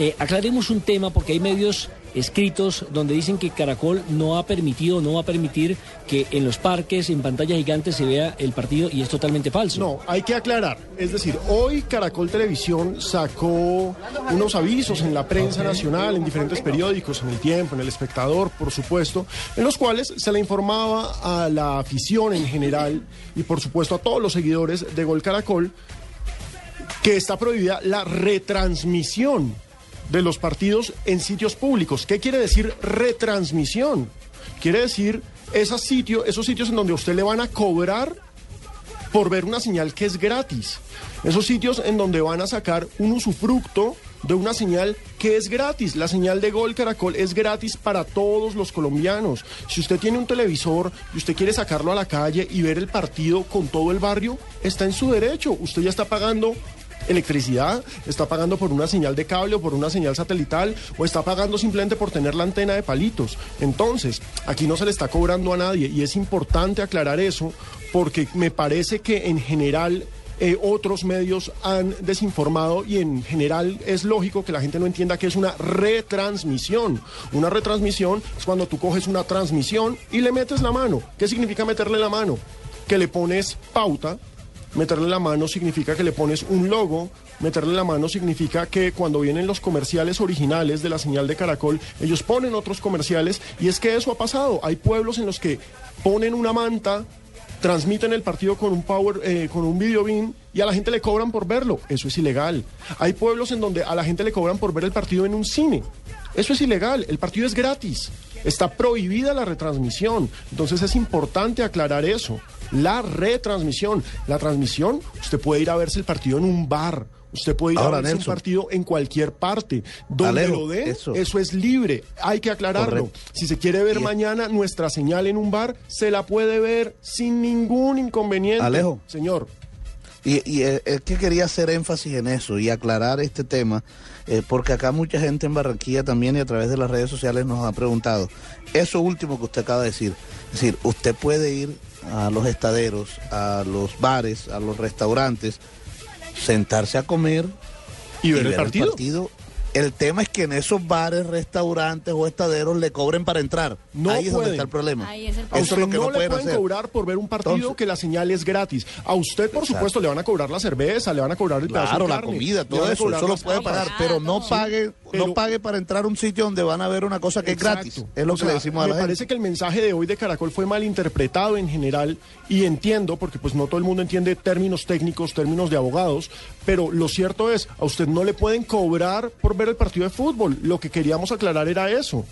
Eh, aclaremos un tema porque hay medios escritos donde dicen que Caracol no ha permitido, no va a permitir que en los parques, en pantalla gigante se vea el partido y es totalmente falso. No, hay que aclarar. Es decir, hoy Caracol Televisión sacó unos avisos en la prensa nacional, en diferentes periódicos, en El Tiempo, en El Espectador, por supuesto, en los cuales se le informaba a la afición en general y por supuesto a todos los seguidores de Gol Caracol que está prohibida la retransmisión de los partidos en sitios públicos. ¿Qué quiere decir retransmisión? Quiere decir esos sitios, esos sitios en donde usted le van a cobrar por ver una señal que es gratis. Esos sitios en donde van a sacar un usufructo de una señal que es gratis. La señal de Gol Caracol es gratis para todos los colombianos. Si usted tiene un televisor y usted quiere sacarlo a la calle y ver el partido con todo el barrio, está en su derecho. Usted ya está pagando electricidad, está pagando por una señal de cable o por una señal satelital o está pagando simplemente por tener la antena de palitos. Entonces, aquí no se le está cobrando a nadie y es importante aclarar eso porque me parece que en general eh, otros medios han desinformado y en general es lógico que la gente no entienda que es una retransmisión. Una retransmisión es cuando tú coges una transmisión y le metes la mano. ¿Qué significa meterle la mano? Que le pones pauta, Meterle la mano significa que le pones un logo. Meterle la mano significa que cuando vienen los comerciales originales de la señal de Caracol, ellos ponen otros comerciales. Y es que eso ha pasado. Hay pueblos en los que ponen una manta, transmiten el partido con un power, eh, con un video beam y a la gente le cobran por verlo. Eso es ilegal. Hay pueblos en donde a la gente le cobran por ver el partido en un cine. Eso es ilegal. El partido es gratis. Está prohibida la retransmisión. Entonces es importante aclarar eso la retransmisión. La transmisión, usted puede ir a verse el partido en un bar. Usted puede ir a verse un partido en cualquier parte. Donde lo dé, eso. es libre. Hay que aclararlo. Si se quiere ver mañana nuestra señal en un bar, se la puede ver sin ningún inconveniente. Alejo. Señor. Y, es que quería hacer énfasis en eso y aclarar este tema, eh, porque acá mucha gente en Barranquilla también y a través de las redes sociales nos ha preguntado. Eso último que usted acaba de decir. Es decir, usted puede ir a los estaderos, a los bares, a los restaurantes, sentarse a comer y ver, el, partido? el partido el tema es que en esos bares, restaurantes o estaderos le cobren para entrar. No Ahí es donde está el problema. Ahí es el a usted no, le pueden cobrar por ver un partido que la señal es gratis. A usted, por supuesto, le van a cobrar la cerveza, le van a cobrar el Claro, la comida, todo eso, eso lo puede pagar, pero no pague, no pague para entrar a un sitio donde van a ver una cosa que es gratis. Es lo que le decimos a la Me parece que el mensaje de hoy de Caracol fue mal interpretado en general y entiendo, porque pues no todo el mundo entiende términos técnicos, términos de abogados, pero lo cierto es, a usted no le pueden cobrar por ver el partido de fútbol. Lo que queríamos aclarar era eso.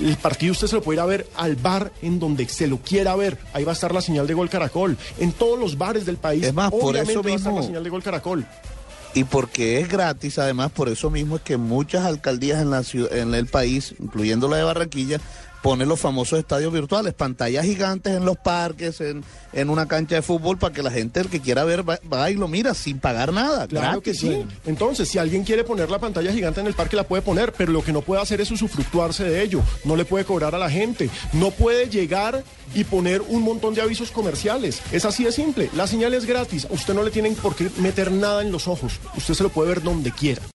El partido usted se lo puede ir a ver al bar en donde se lo quiera ver. Ahí va a estar la señal de Gol Caracol. En todos los bares del país. Es más, por eso va mismo. A estar la señal de Gol Caracol. Y porque es gratis, además, por eso mismo es que muchas alcaldías en, la ciudad, en el país, incluyendo la de Barranquilla, ponen los famosos estadios virtuales, pantallas gigantes en los parques, en, en una cancha de fútbol, para que la gente, el que quiera ver, va, y lo mira sin pagar nada. Claro que sí. Entonces, si alguien quiere poner la pantalla gigante en el parque, la puede poner, pero lo que no puede hacer es usufructuarse de ello. No le puede cobrar a la gente. No puede llegar y poner un montón de avisos comerciales. Es así de simple. La señal es gratis. Usted no le tienen por qué meter nada en los ojos. Usted se lo puede ver donde quiera.